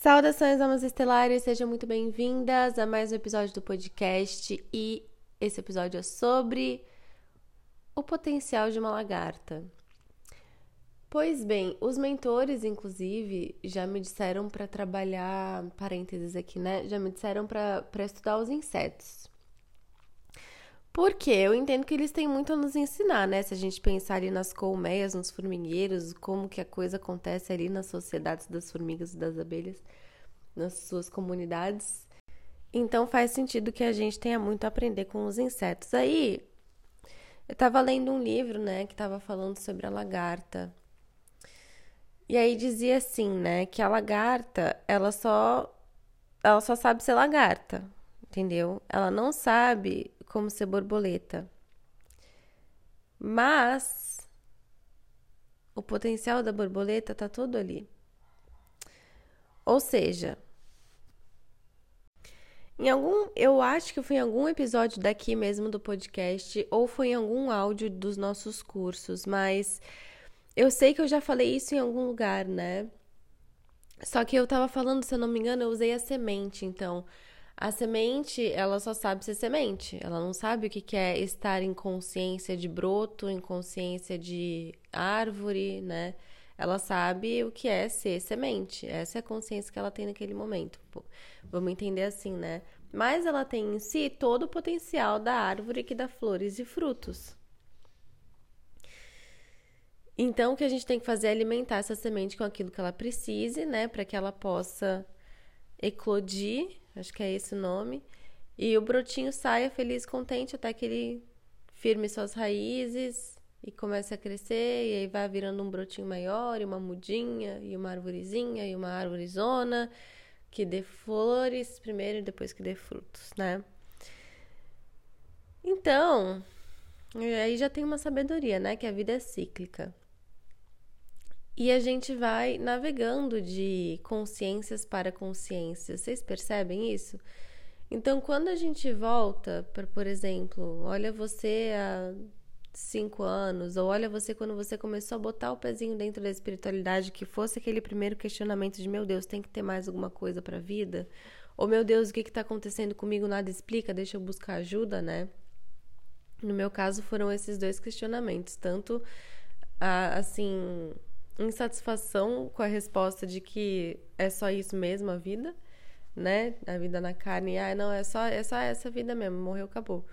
Saudações, almas estelares, sejam muito bem-vindas a mais um episódio do podcast e esse episódio é sobre o potencial de uma lagarta. Pois bem, os mentores, inclusive, já me disseram para trabalhar, parênteses aqui, né? Já me disseram para estudar os insetos. Porque eu entendo que eles têm muito a nos ensinar, né? Se a gente pensar ali nas colmeias, nos formigueiros, como que a coisa acontece ali nas sociedades das formigas e das abelhas, nas suas comunidades. Então faz sentido que a gente tenha muito a aprender com os insetos. Aí, eu estava lendo um livro, né, que estava falando sobre a lagarta. E aí dizia assim, né, que a lagarta, ela só ela só sabe ser lagarta, entendeu? Ela não sabe como ser borboleta. Mas o potencial da borboleta tá todo ali. Ou seja, em algum, eu acho que foi em algum episódio daqui mesmo do podcast ou foi em algum áudio dos nossos cursos, mas eu sei que eu já falei isso em algum lugar, né? Só que eu tava falando, se eu não me engano, eu usei a semente, então a semente, ela só sabe ser semente. Ela não sabe o que é estar em consciência de broto, em consciência de árvore, né? Ela sabe o que é ser semente. Essa é a consciência que ela tem naquele momento. Pô, vamos entender assim, né? Mas ela tem em si todo o potencial da árvore que dá flores e frutos. Então, o que a gente tem que fazer é alimentar essa semente com aquilo que ela precise, né? Para que ela possa eclodir acho que é esse o nome. E o brotinho saia feliz, contente, até que ele firme suas raízes e comece a crescer, e aí vai virando um brotinho maior, e uma mudinha, e uma arvorezinha, e uma árvorezona, que dê flores primeiro e depois que dê frutos, né? Então, aí já tem uma sabedoria, né? Que a vida é cíclica. E a gente vai navegando de consciências para consciências. Vocês percebem isso? Então, quando a gente volta para, por exemplo, olha você há cinco anos, ou olha você quando você começou a botar o pezinho dentro da espiritualidade, que fosse aquele primeiro questionamento de meu Deus, tem que ter mais alguma coisa para a vida? Ou meu Deus, o que está acontecendo comigo? Nada explica, deixa eu buscar ajuda, né? No meu caso, foram esses dois questionamentos, tanto assim insatisfação com a resposta de que é só isso mesmo a vida, né? A vida na carne, ah, não, é só, é só essa vida mesmo, morreu, acabou.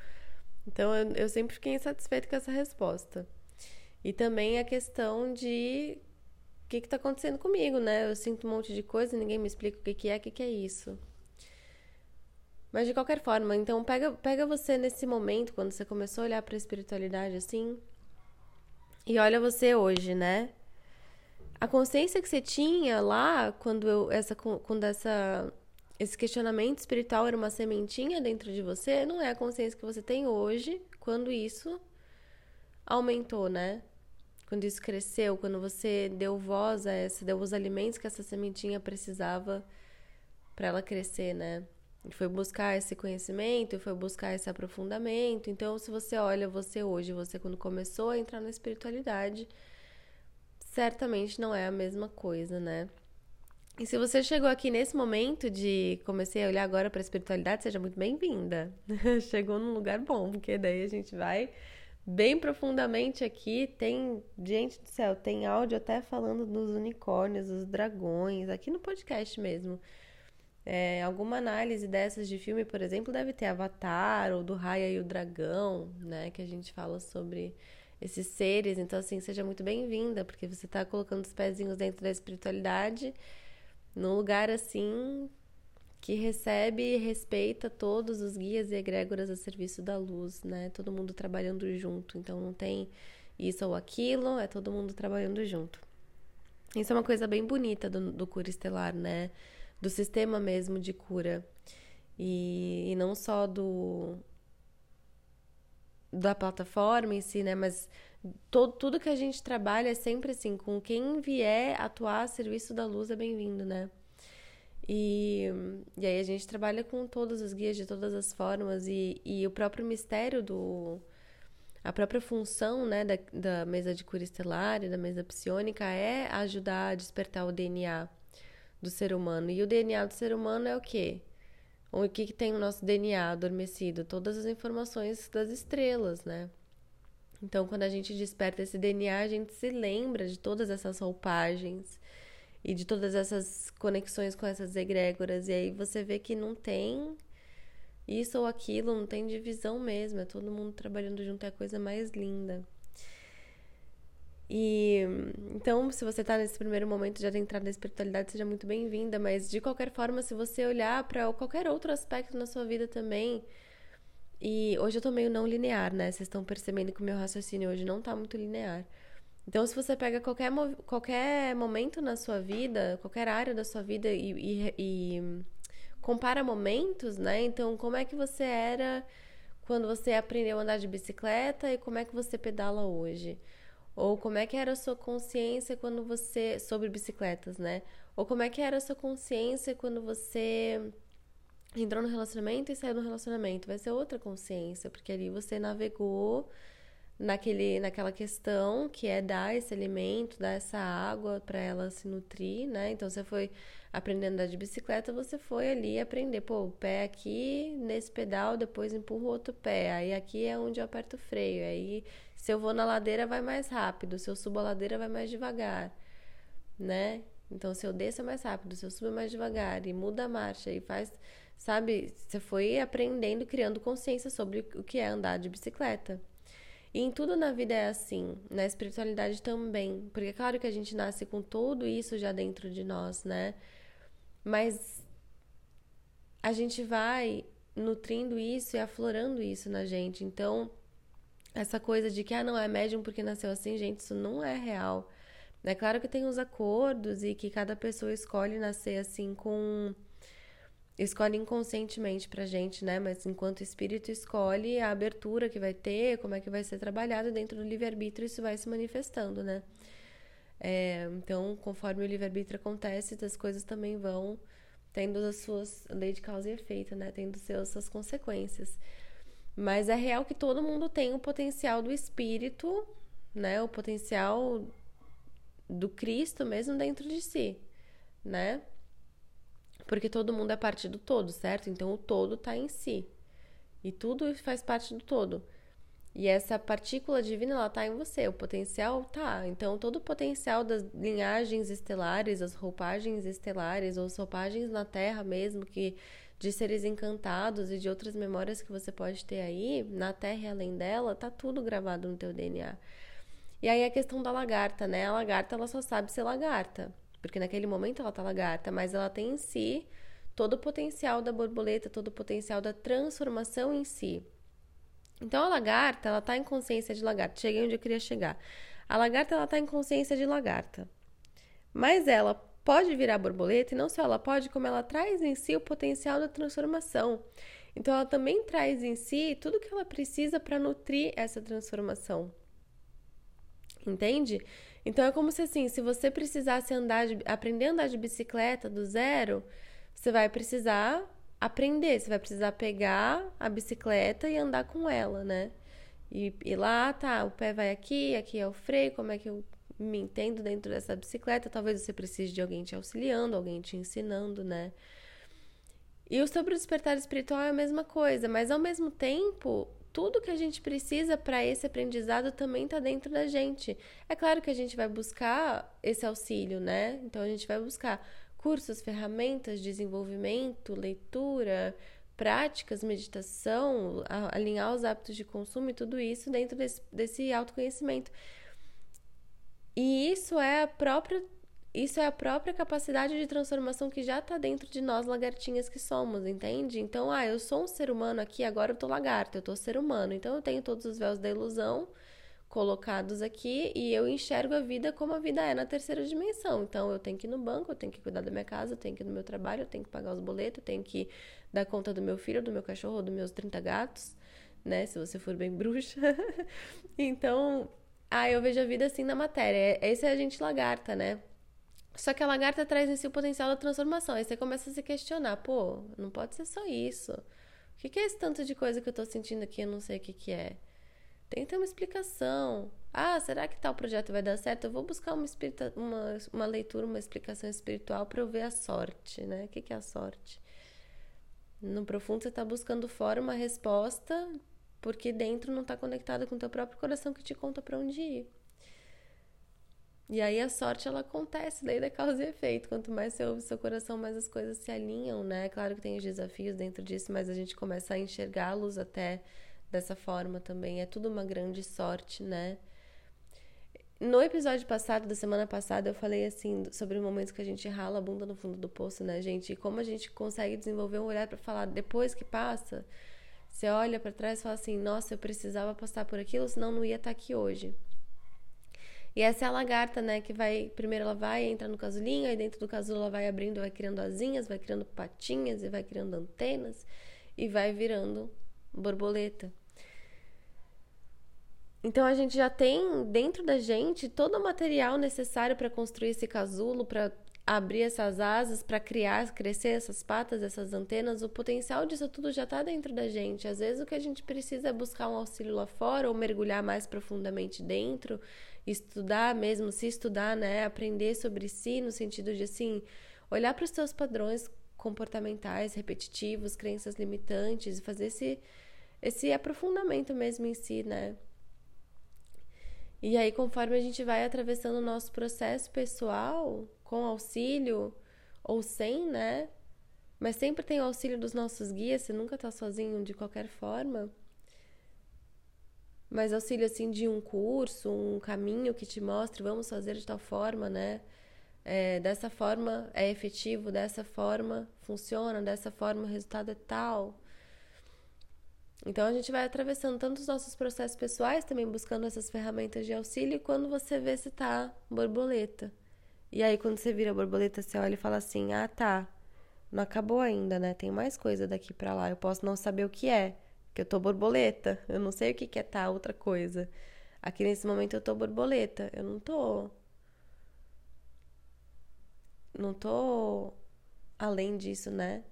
Então eu, eu sempre fiquei insatisfeita com essa resposta. E também a questão de o que está acontecendo comigo, né? Eu sinto um monte de coisa, ninguém me explica o que, que é, o que, que é isso. Mas de qualquer forma, então pega, pega você nesse momento, quando você começou a olhar para a espiritualidade assim, e olha você hoje, né? A consciência que você tinha lá quando eu, essa quando essa esse questionamento espiritual era uma sementinha dentro de você, não é a consciência que você tem hoje, quando isso aumentou, né? Quando isso cresceu, quando você deu voz a essa, deu os alimentos que essa sementinha precisava para ela crescer, né? E foi buscar esse conhecimento, foi buscar esse aprofundamento. Então, se você olha você hoje, você quando começou a entrar na espiritualidade, certamente não é a mesma coisa, né? E se você chegou aqui nesse momento de comecei a olhar agora para a espiritualidade, seja muito bem-vinda. Chegou num lugar bom, porque daí a gente vai bem profundamente aqui. Tem, gente do céu, tem áudio até falando dos unicórnios, dos dragões, aqui no podcast mesmo. É, alguma análise dessas de filme, por exemplo, deve ter Avatar ou do Raya e o Dragão, né? Que a gente fala sobre esses seres. Então, assim, seja muito bem-vinda, porque você está colocando os pezinhos dentro da espiritualidade, num lugar assim que recebe e respeita todos os guias e egrégoras a serviço da luz, né? Todo mundo trabalhando junto. Então, não tem isso ou aquilo, é todo mundo trabalhando junto. Isso é uma coisa bem bonita do, do cura estelar, né? Do sistema mesmo de cura. E, e não só do, da plataforma em si, né? Mas todo, tudo que a gente trabalha é sempre assim, com quem vier atuar a serviço da luz é bem-vindo, né? E, e aí a gente trabalha com todos os guias de todas as formas e, e o próprio mistério do... A própria função né, da, da mesa de cura estelar e da mesa psionica é ajudar a despertar o DNA do ser humano. E o DNA do ser humano é o quê? O que, que tem no nosso DNA adormecido? Todas as informações das estrelas, né? Então, quando a gente desperta esse DNA, a gente se lembra de todas essas roupagens e de todas essas conexões com essas egrégoras. E aí você vê que não tem isso ou aquilo, não tem divisão mesmo. É todo mundo trabalhando junto, é a coisa mais linda. E então, se você está nesse primeiro momento de adentrar na espiritualidade, seja muito bem-vinda. Mas de qualquer forma, se você olhar para qualquer outro aspecto na sua vida também, e hoje eu tô meio não linear, né? Vocês estão percebendo que o meu raciocínio hoje não tá muito linear. Então, se você pega qualquer, qualquer momento na sua vida, qualquer área da sua vida e, e, e compara momentos, né? Então, como é que você era quando você aprendeu a andar de bicicleta e como é que você pedala hoje? Ou como é que era a sua consciência quando você. sobre bicicletas, né? Ou como é que era a sua consciência quando você entrou no relacionamento e saiu do relacionamento? Vai ser outra consciência, porque ali você navegou naquele, naquela questão que é dar esse alimento, dar essa água para ela se nutrir, né? Então você foi aprendendo a andar de bicicleta, você foi ali aprender, pô, o pé aqui nesse pedal, depois empurra o outro pé, aí aqui é onde eu aperto o freio, aí se eu vou na ladeira vai mais rápido, se eu subo a ladeira vai mais devagar, né? Então se eu desço é mais rápido, se eu subo é mais devagar e muda a marcha e faz, sabe? Você foi aprendendo, criando consciência sobre o que é andar de bicicleta. E em tudo na vida é assim, na espiritualidade também. Porque é claro que a gente nasce com tudo isso já dentro de nós, né? Mas a gente vai nutrindo isso e aflorando isso na gente. Então, essa coisa de que, ah, não, é médium porque nasceu assim, gente, isso não é real. É claro que tem os acordos e que cada pessoa escolhe nascer assim com escolhe inconscientemente pra gente, né? Mas enquanto espírito escolhe a abertura que vai ter, como é que vai ser trabalhado dentro do livre-arbítrio, isso vai se manifestando, né? É, então, conforme o livre-arbítrio acontece, as coisas também vão tendo as suas lei de causa e efeito, né? Tendo seus, suas consequências. Mas é real que todo mundo tem o potencial do espírito, né? O potencial do Cristo mesmo dentro de si, né? Porque todo mundo é parte do todo, certo? Então o todo está em si. E tudo faz parte do todo. E essa partícula divina, ela tá em você, o potencial tá. Então, todo o potencial das linhagens estelares, as roupagens estelares, ou as roupagens na Terra mesmo, que de seres encantados e de outras memórias que você pode ter aí, na Terra e além dela, tá tudo gravado no teu DNA. E aí a questão da lagarta, né? A lagarta, ela só sabe ser lagarta porque naquele momento ela tá lagarta, mas ela tem em si todo o potencial da borboleta, todo o potencial da transformação em si. Então a lagarta, ela tá em consciência de lagarta. Cheguei onde eu queria chegar. A lagarta, ela tá em consciência de lagarta. Mas ela pode virar borboleta e não só ela pode, como ela traz em si o potencial da transformação. Então ela também traz em si tudo que ela precisa para nutrir essa transformação. Entende? Então é como se assim, se você precisasse andar de, aprender a andar de bicicleta do zero, você vai precisar aprender, você vai precisar pegar a bicicleta e andar com ela, né? E, e lá, tá, o pé vai aqui, aqui é o freio, como é que eu me entendo dentro dessa bicicleta? Talvez você precise de alguém te auxiliando, alguém te ensinando, né? E o sobre o despertar espiritual é a mesma coisa, mas ao mesmo tempo, tudo que a gente precisa para esse aprendizado também está dentro da gente. É claro que a gente vai buscar esse auxílio, né? Então a gente vai buscar cursos, ferramentas, desenvolvimento, leitura, práticas, meditação, alinhar os hábitos de consumo e tudo isso dentro desse, desse autoconhecimento. E isso é a própria isso é a própria capacidade de transformação que já está dentro de nós, lagartinhas que somos, entende? Então, ah, eu sou um ser humano aqui, agora eu tô lagarto, eu tô ser humano. Então, eu tenho todos os véus da ilusão colocados aqui e eu enxergo a vida como a vida é na terceira dimensão. Então, eu tenho que ir no banco, eu tenho que cuidar da minha casa, eu tenho que ir no meu trabalho, eu tenho que pagar os boletos, eu tenho que dar conta do meu filho, do meu cachorro, dos meus 30 gatos, né? Se você for bem bruxa. então, ah, eu vejo a vida assim na matéria. Esse é a gente lagarta, né? Só que a lagarta traz em si o potencial da transformação. Aí você começa a se questionar, pô, não pode ser só isso. O que, é esse tanto de coisa que eu tô sentindo aqui? Eu não sei o que, que é. Tem que ter uma explicação. Ah, será que tal projeto vai dar certo? Eu vou buscar uma, espírita, uma, uma leitura, uma explicação espiritual para eu ver a sorte, né? O que, que é a sorte? No profundo, você está buscando fora uma resposta porque dentro não está conectada com o teu próprio coração que te conta para onde ir. E aí a sorte ela acontece, daí da causa e efeito. Quanto mais você ouve seu coração, mais as coisas se alinham, né? Claro que tem os desafios dentro disso, mas a gente começa a enxergá-los até dessa forma também. É tudo uma grande sorte, né? No episódio passado, da semana passada, eu falei assim sobre momentos que a gente rala a bunda no fundo do poço, né, gente? E como a gente consegue desenvolver um olhar para falar depois que passa, você olha para trás e fala assim: "Nossa, eu precisava passar por aquilo, senão não ia estar tá aqui hoje". E essa é a lagarta, né, que vai, primeiro ela vai entra no casulinho, aí dentro do casulo ela vai abrindo, vai criando asinhas, vai criando patinhas e vai criando antenas e vai virando borboleta. Então a gente já tem dentro da gente todo o material necessário para construir esse casulo, para abrir essas asas, para criar, crescer essas patas, essas antenas. O potencial disso tudo já está dentro da gente. Às vezes o que a gente precisa é buscar um auxílio lá fora ou mergulhar mais profundamente dentro, estudar mesmo, se estudar, né, aprender sobre si no sentido de assim, olhar para os seus padrões comportamentais repetitivos, crenças limitantes e fazer esse esse aprofundamento mesmo em si, né? E aí, conforme a gente vai atravessando o nosso processo pessoal, com auxílio ou sem, né? Mas sempre tem o auxílio dos nossos guias, você nunca tá sozinho de qualquer forma. Mas auxílio assim de um curso, um caminho que te mostre, vamos fazer de tal forma, né? É, dessa forma é efetivo, dessa forma funciona, dessa forma o resultado é tal. Então a gente vai atravessando tanto os nossos processos pessoais, também buscando essas ferramentas de auxílio, quando você vê se tá borboleta. E aí quando você vira borboleta, você olha e fala assim: "Ah, tá. Não acabou ainda, né? Tem mais coisa daqui para lá. Eu posso não saber o que é, que eu tô borboleta. Eu não sei o que que é tá outra coisa. Aqui nesse momento eu tô borboleta. Eu não tô não tô além disso, né?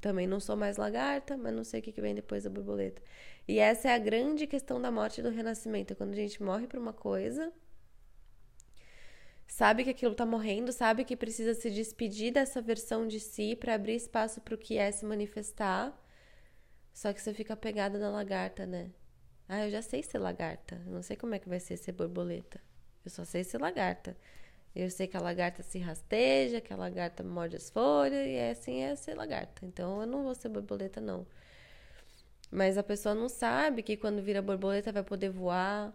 Também não sou mais lagarta, mas não sei o que vem depois da borboleta. E essa é a grande questão da morte e do renascimento. É quando a gente morre por uma coisa, sabe que aquilo tá morrendo, sabe que precisa se despedir dessa versão de si para abrir espaço para o que é se manifestar. Só que você fica pegada na lagarta, né? Ah, eu já sei ser lagarta. Eu não sei como é que vai ser ser borboleta. Eu só sei ser lagarta. Eu sei que a lagarta se rasteja, que a lagarta morde as folhas, e é assim é ser lagarta. Então eu não vou ser borboleta, não. Mas a pessoa não sabe que quando vira borboleta vai poder voar,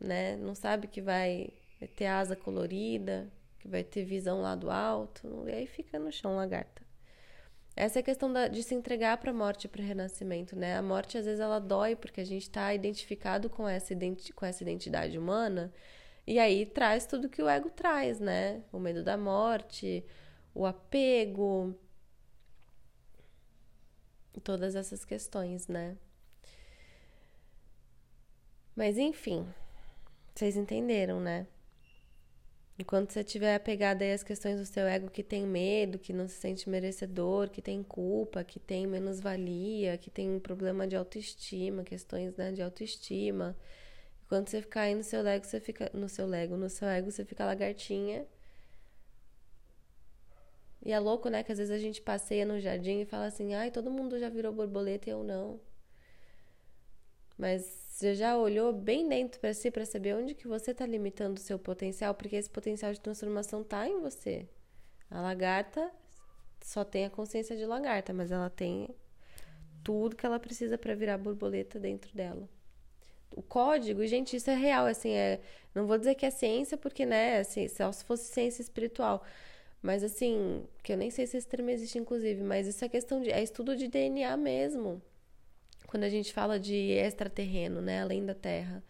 né? Não sabe que vai ter asa colorida, que vai ter visão lá do alto, e aí fica no chão lagarta. Essa é a questão da, de se entregar para a morte e para o renascimento, né? A morte às vezes ela dói porque a gente está identificado com essa, com essa identidade humana e aí traz tudo que o ego traz, né? O medo da morte, o apego, todas essas questões, né? Mas enfim, vocês entenderam, né? Enquanto você estiver apegado aí às questões do seu ego que tem medo, que não se sente merecedor, que tem culpa, que tem menos-valia, que tem um problema de autoestima, questões né, de autoestima, quando você ficar aí no seu Lego, você fica. No seu Lego, no seu ego, você fica lagartinha. E é louco, né? Que às vezes a gente passeia no jardim e fala assim, ai, todo mundo já virou borboleta e eu não. Mas você já olhou bem dentro para si para saber onde que você está limitando o seu potencial, porque esse potencial de transformação tá em você. A lagarta só tem a consciência de lagarta, mas ela tem tudo que ela precisa para virar borboleta dentro dela o código, e, gente, isso é real, assim, é, não vou dizer que é ciência, porque, né, assim, só se fosse ciência espiritual, mas, assim, que eu nem sei se esse termo existe, inclusive, mas isso é questão de, é estudo de DNA mesmo, quando a gente fala de extraterreno, né, além da Terra.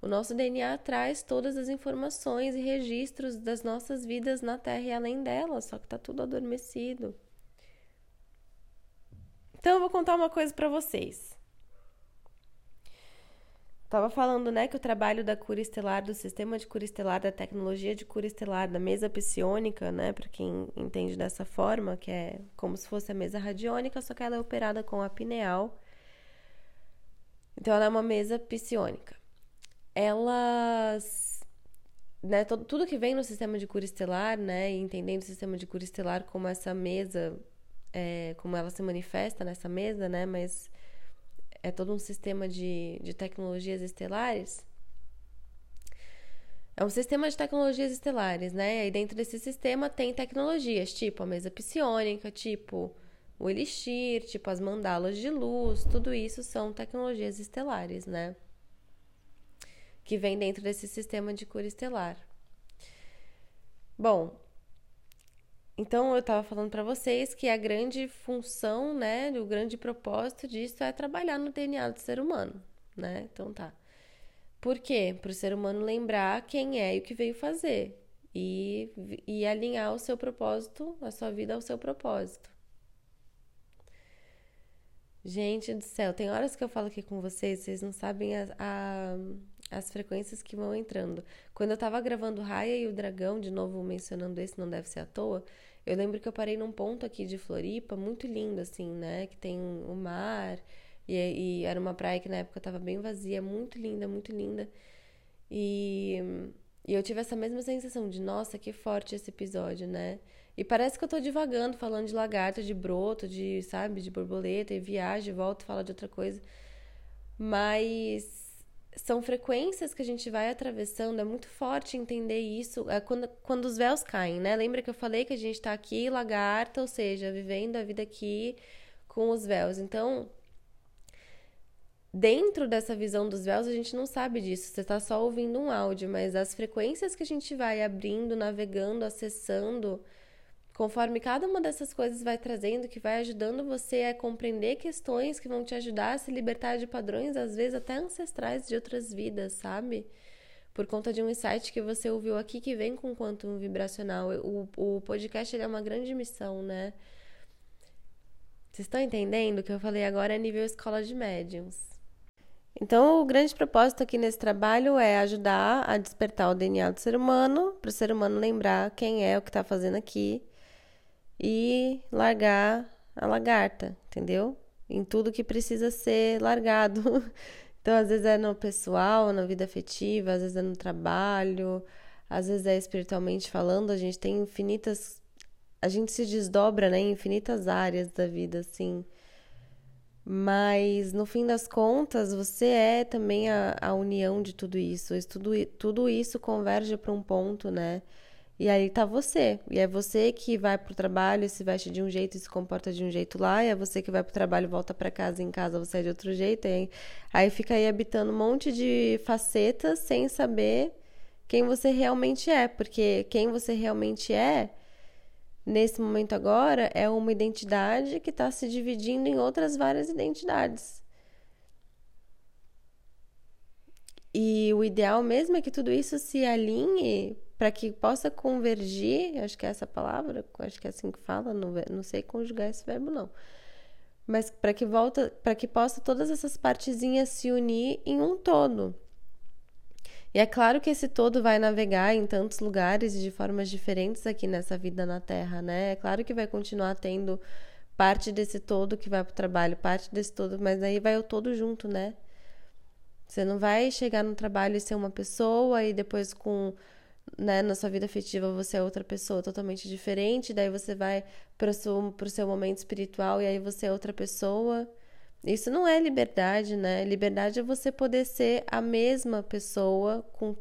O nosso DNA traz todas as informações e registros das nossas vidas na Terra e além dela, só que tá tudo adormecido. Então eu vou contar uma coisa para vocês. Tava falando, né, que o trabalho da cura estelar, do sistema de cura estelar, da tecnologia de cura estelar, da mesa psiônica, né, para quem entende dessa forma, que é como se fosse a mesa radiônica, só que ela é operada com a pineal. Então ela é uma mesa psiônica. elas. Né, tudo que vem no sistema de cura estelar, né, entendendo o sistema de cura estelar como essa mesa, é, como ela se manifesta nessa mesa, né, mas é todo um sistema de, de tecnologias estelares. É um sistema de tecnologias estelares, né? E dentro desse sistema tem tecnologias, tipo a mesa psionica, tipo o elixir, tipo as mandalas de luz, tudo isso são tecnologias estelares, né? Que vem dentro desse sistema de cura estelar. Bom, então eu estava falando para vocês que a grande função, né, o grande propósito disso é trabalhar no DNA do ser humano, né? Então tá. Por quê? Para o ser humano lembrar quem é e o que veio fazer. E, e alinhar o seu propósito, a sua vida ao seu propósito. Gente do céu, tem horas que eu falo aqui com vocês, vocês não sabem a, a, as frequências que vão entrando. Quando eu tava gravando Raia e o Dragão, de novo mencionando esse, não deve ser à toa, eu lembro que eu parei num ponto aqui de Floripa, muito lindo, assim, né? Que tem o mar e, e, era uma praia que na época estava bem vazia, muito linda, muito linda. E, e eu tive essa mesma sensação de, nossa, que forte esse episódio, né? E parece que eu tô divagando, falando de lagarto, de broto, de, sabe, de borboleta, e viagem, volta e fala de outra coisa. Mas são frequências que a gente vai atravessando, é muito forte entender isso é quando, quando os véus caem, né? Lembra que eu falei que a gente tá aqui, lagarta, ou seja, vivendo a vida aqui com os véus. Então, dentro dessa visão dos véus, a gente não sabe disso, você está só ouvindo um áudio, mas as frequências que a gente vai abrindo, navegando, acessando, conforme cada uma dessas coisas vai trazendo, que vai ajudando você a compreender questões que vão te ajudar a se libertar de padrões, às vezes até ancestrais de outras vidas, sabe? Por conta de um insight que você ouviu aqui que vem com quantum vibracional. O, o podcast é uma grande missão, né? Vocês estão entendendo o que eu falei agora é nível escola de médiums. Então, o grande propósito aqui nesse trabalho é ajudar a despertar o DNA do ser humano, para o ser humano lembrar quem é o que está fazendo aqui e largar a lagarta, entendeu? Em tudo que precisa ser largado. Então, às vezes é no pessoal, na vida afetiva, às vezes é no trabalho, às vezes é espiritualmente falando. A gente tem infinitas. A gente se desdobra né, em infinitas áreas da vida, assim. Mas no fim das contas, você é também a, a união de tudo isso. Tudo, tudo isso converge para um ponto, né? E aí tá você. E é você que vai pro trabalho, se veste de um jeito e se comporta de um jeito lá. E é você que vai pro trabalho, volta para casa, em casa você é de outro jeito. E aí, aí fica aí habitando um monte de facetas sem saber quem você realmente é. Porque quem você realmente é nesse momento agora é uma identidade que está se dividindo em outras várias identidades. E o ideal mesmo é que tudo isso se alinhe para que possa convergir, acho que é essa palavra, acho que é assim que fala, não, não sei conjugar esse verbo não. Mas para que volta, para que possa todas essas partezinhas se unir em um todo. E é claro que esse todo vai navegar em tantos lugares e de formas diferentes aqui nessa vida na Terra, né? É claro que vai continuar tendo parte desse todo que vai para o trabalho, parte desse todo, mas aí vai o todo junto, né? Você não vai chegar no trabalho e ser uma pessoa e depois com né, na sua vida afetiva você é outra pessoa totalmente diferente, daí você vai para o seu, seu momento espiritual e aí você é outra pessoa. Isso não é liberdade, né? Liberdade é você poder ser a mesma pessoa com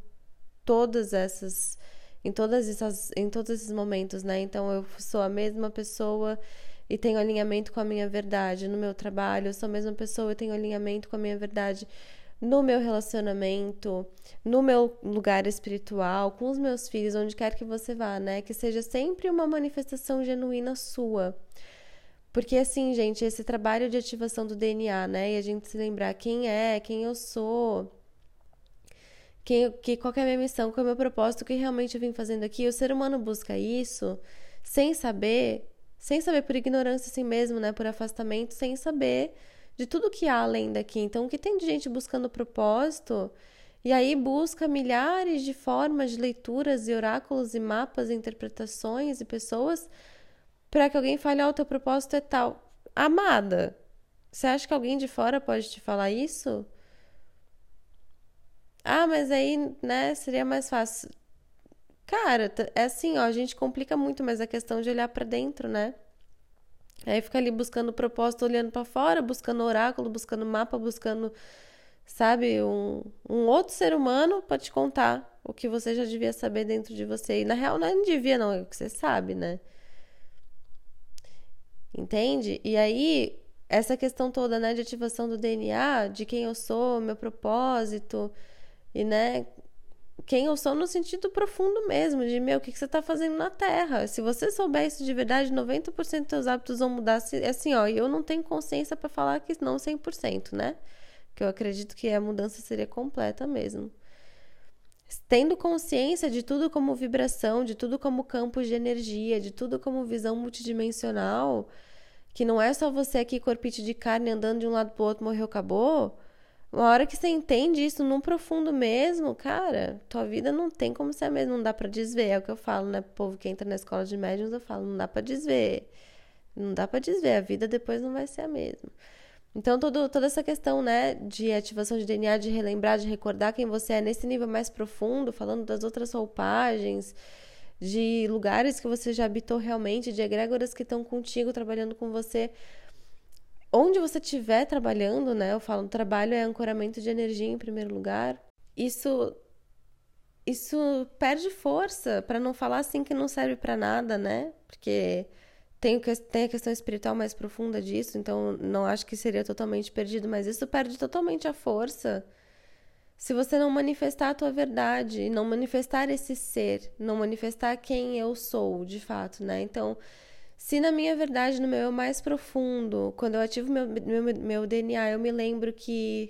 todas essas em todas essas em todos esses momentos, né? Então eu sou a mesma pessoa e tenho alinhamento com a minha verdade no meu trabalho, eu sou a mesma pessoa e tenho alinhamento com a minha verdade no meu relacionamento, no meu lugar espiritual, com os meus filhos, onde quer que você vá, né? Que seja sempre uma manifestação genuína sua. Porque assim, gente, esse trabalho de ativação do DNA, né? E a gente se lembrar quem é, quem eu sou, quem, que, qual é a minha missão, qual é o meu propósito, o que realmente eu vim fazendo aqui. O ser humano busca isso sem saber, sem saber por ignorância assim mesmo, né? Por afastamento, sem saber de tudo que há além daqui. Então, o que tem de gente buscando propósito e aí busca milhares de formas de leituras e oráculos e mapas e interpretações e pessoas para que alguém fale, ah, o teu propósito é tal. Amada, você acha que alguém de fora pode te falar isso? Ah, mas aí, né, seria mais fácil. Cara, é assim, ó, a gente complica muito mais a questão de olhar para dentro, né? Aí fica ali buscando propósito, olhando para fora, buscando oráculo, buscando mapa, buscando, sabe, um, um outro ser humano para te contar o que você já devia saber dentro de você. E na real não devia, não, é o que você sabe, né? Entende? E aí, essa questão toda, né, de ativação do DNA, de quem eu sou, meu propósito, e, né, quem eu sou no sentido profundo mesmo, de, meu, o que, que você está fazendo na Terra? Se você souber isso de verdade, 90% dos seus hábitos vão mudar. Assim, ó, eu não tenho consciência para falar que não 100%, né? Que eu acredito que a mudança seria completa mesmo. Tendo consciência de tudo como vibração, de tudo como campos de energia, de tudo como visão multidimensional, que não é só você aqui, corpite de carne, andando de um lado pro outro, morreu, acabou uma hora que você entende isso num profundo mesmo, cara, tua vida não tem como ser a mesma, não dá para desver. É o que eu falo, né? O povo que entra na escola de médiums, eu falo, não dá para desver. Não dá para desver, a vida depois não vai ser a mesma. Então, todo, toda essa questão, né, de ativação de DNA, de relembrar, de recordar quem você é nesse nível mais profundo, falando das outras roupagens, de lugares que você já habitou realmente, de egrégoras que estão contigo, trabalhando com você onde você estiver trabalhando, né? Eu falo, trabalho é ancoramento de energia em primeiro lugar. Isso isso perde força, para não falar assim que não serve para nada, né? Porque tem, tem a questão espiritual mais profunda disso, então não acho que seria totalmente perdido, mas isso perde totalmente a força se você não manifestar a tua verdade, não manifestar esse ser, não manifestar quem eu sou de fato, né? Então, se na minha verdade, no meu eu mais profundo, quando eu ativo meu, meu, meu DNA, eu me lembro que.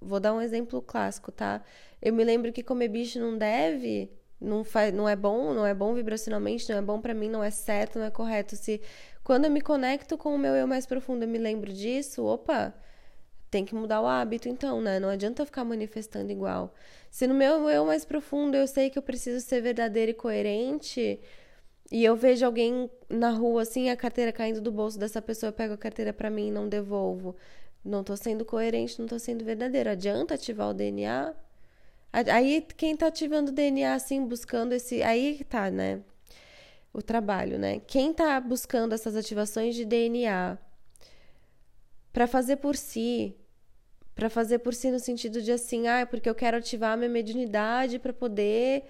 Vou dar um exemplo clássico, tá? Eu me lembro que comer bicho não deve, não, faz, não é bom, não é bom vibracionalmente, não é bom para mim, não é certo, não é correto. Se quando eu me conecto com o meu eu mais profundo, eu me lembro disso, opa, tem que mudar o hábito então, né? Não adianta eu ficar manifestando igual. Se no meu eu mais profundo eu sei que eu preciso ser verdadeira e coerente, e eu vejo alguém na rua assim, a carteira caindo do bolso dessa pessoa, eu pego a carteira para mim e não devolvo. Não tô sendo coerente, não tô sendo verdadeiro. Adianta ativar o DNA? Aí quem tá ativando o DNA assim, buscando esse, aí tá, né? O trabalho, né? Quem tá buscando essas ativações de DNA para fazer por si, para fazer por si no sentido de assim, ah, é porque eu quero ativar a minha mediunidade para poder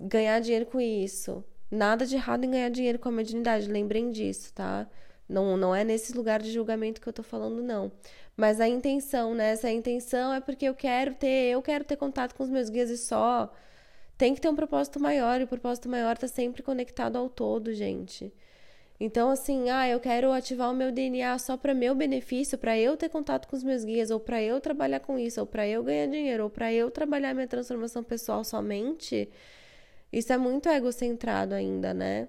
ganhar dinheiro com isso. Nada de errado em ganhar dinheiro com a mediunidade, lembrem disso, tá? Não, não é nesse lugar de julgamento que eu tô falando, não. Mas a intenção, né? Essa intenção é porque eu quero ter, eu quero ter contato com os meus guias e só. Tem que ter um propósito maior, e o propósito maior tá sempre conectado ao todo, gente. Então, assim, ah, eu quero ativar o meu DNA só para meu benefício, para eu ter contato com os meus guias, ou para eu trabalhar com isso, ou para eu ganhar dinheiro, ou para eu trabalhar minha transformação pessoal somente. Isso é muito egocentrado ainda, né?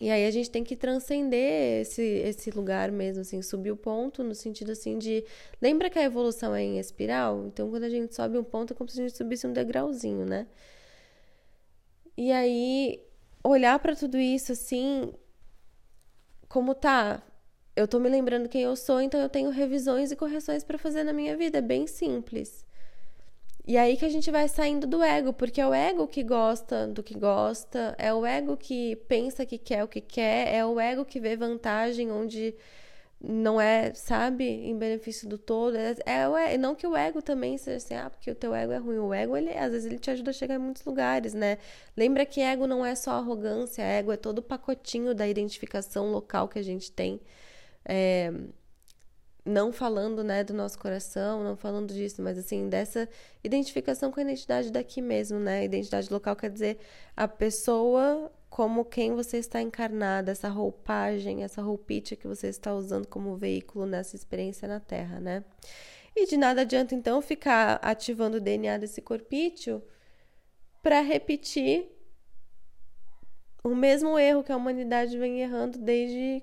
E aí a gente tem que transcender esse, esse lugar mesmo, assim, subir o ponto no sentido assim de. Lembra que a evolução é em espiral? Então quando a gente sobe um ponto é como se a gente subisse um degrauzinho, né? E aí olhar para tudo isso assim, como tá? Eu tô me lembrando quem eu sou, então eu tenho revisões e correções para fazer na minha vida, é bem simples. E aí que a gente vai saindo do ego, porque é o ego que gosta do que gosta, é o ego que pensa que quer o que quer, é o ego que vê vantagem onde não é, sabe, em benefício do todo. É, é não que o ego também seja assim, ah, porque o teu ego é ruim. O ego, ele, às vezes, ele te ajuda a chegar em muitos lugares, né? Lembra que ego não é só arrogância, ego é todo o pacotinho da identificação local que a gente tem. É, não falando, né, do nosso coração, não falando disso, mas assim, dessa identificação com a identidade daqui mesmo, né? Identidade local quer dizer a pessoa como quem você está encarnada, essa roupagem, essa roupite que você está usando como veículo nessa experiência na Terra, né? E de nada adianta então ficar ativando o DNA desse corpício para repetir o mesmo erro que a humanidade vem errando desde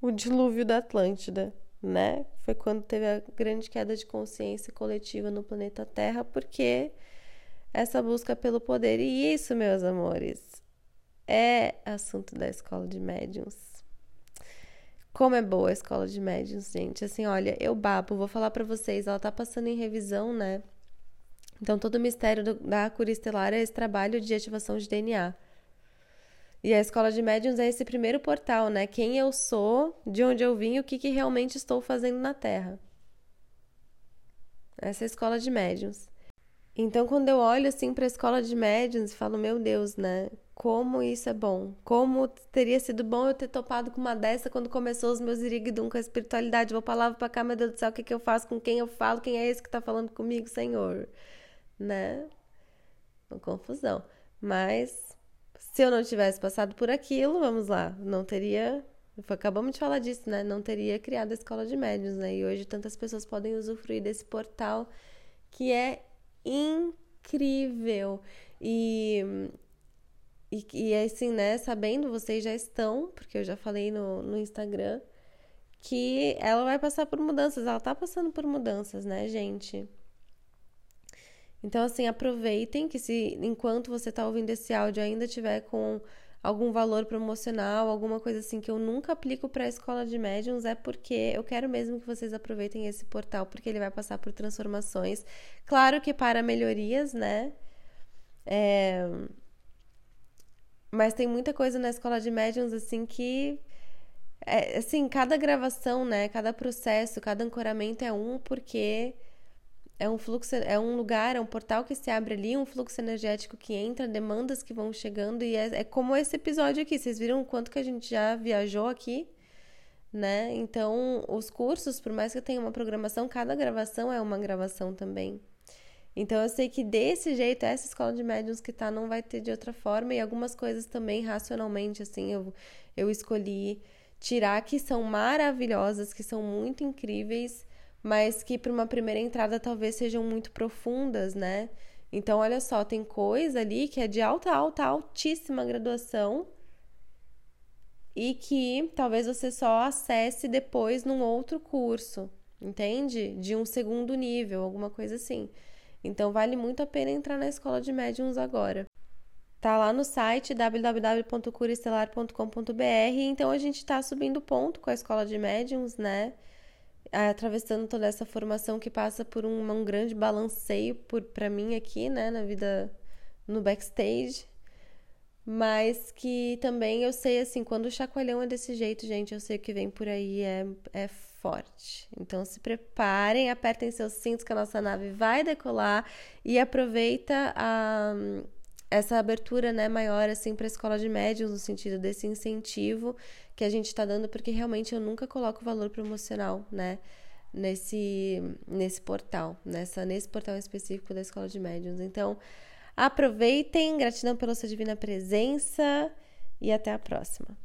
o dilúvio da Atlântida né? Foi quando teve a grande queda de consciência coletiva no planeta Terra, porque essa busca pelo poder. E isso, meus amores, é assunto da escola de médiums. Como é boa a escola de médiums, gente. Assim, olha, eu babo, vou falar para vocês, ela tá passando em revisão, né? Então, todo o mistério do, da cura estelar é esse trabalho de ativação de DNA. E a escola de médiums é esse primeiro portal, né? Quem eu sou, de onde eu vim, o que, que realmente estou fazendo na Terra. Essa é a escola de médiums. Então, quando eu olho assim para a escola de médiums, falo, meu Deus, né? Como isso é bom. Como teria sido bom eu ter topado com uma dessa quando começou os meus irigdum com a espiritualidade. Vou palavra para cá, meu Deus do céu, o que, que eu faço? Com quem eu falo? Quem é esse que está falando comigo, Senhor? Né? Uma confusão. Mas se eu não tivesse passado por aquilo, vamos lá, não teria. Acabamos de falar disso, né? Não teria criado a escola de médios, né? E hoje tantas pessoas podem usufruir desse portal que é incrível. E, e, e assim, né? Sabendo, vocês já estão, porque eu já falei no, no Instagram, que ela vai passar por mudanças. Ela tá passando por mudanças, né, gente? Então, assim, aproveitem que se enquanto você está ouvindo esse áudio ainda tiver com algum valor promocional, alguma coisa assim que eu nunca aplico para a escola de médiums, é porque eu quero mesmo que vocês aproveitem esse portal, porque ele vai passar por transformações. Claro que para melhorias, né? É... Mas tem muita coisa na escola de médiums, assim, que. É, assim, cada gravação, né? Cada processo, cada ancoramento é um, porque é um fluxo, é um lugar, é um portal que se abre ali, um fluxo energético que entra, demandas que vão chegando, e é, é como esse episódio aqui. Vocês viram o quanto que a gente já viajou aqui, né? Então, os cursos, por mais que eu tenha uma programação, cada gravação é uma gravação também. Então, eu sei que desse jeito, essa escola de médiums que tá não vai ter de outra forma, e algumas coisas também, racionalmente, assim, eu, eu escolhi tirar que são maravilhosas, que são muito incríveis mas que para uma primeira entrada talvez sejam muito profundas, né? Então, olha só, tem coisa ali que é de alta, alta, altíssima graduação e que talvez você só acesse depois num outro curso, entende? De um segundo nível, alguma coisa assim. Então, vale muito a pena entrar na escola de médiums agora. Tá lá no site www.curaestelar.com.br. Então, a gente está subindo ponto com a escola de médiums, né? Atravessando toda essa formação que passa por um, um grande balanceio para mim aqui, né, na vida no backstage. Mas que também eu sei, assim, quando o chacoalhão é desse jeito, gente, eu sei que vem por aí é, é forte. Então se preparem, apertem seus cintos que a nossa nave vai decolar e aproveita a, essa abertura né, maior assim para a escola de médios no sentido desse incentivo que a gente está dando, porque realmente eu nunca coloco valor promocional, né? Nesse, nesse portal, nessa, nesse portal específico da Escola de Médiuns. Então, aproveitem, gratidão pela sua divina presença e até a próxima.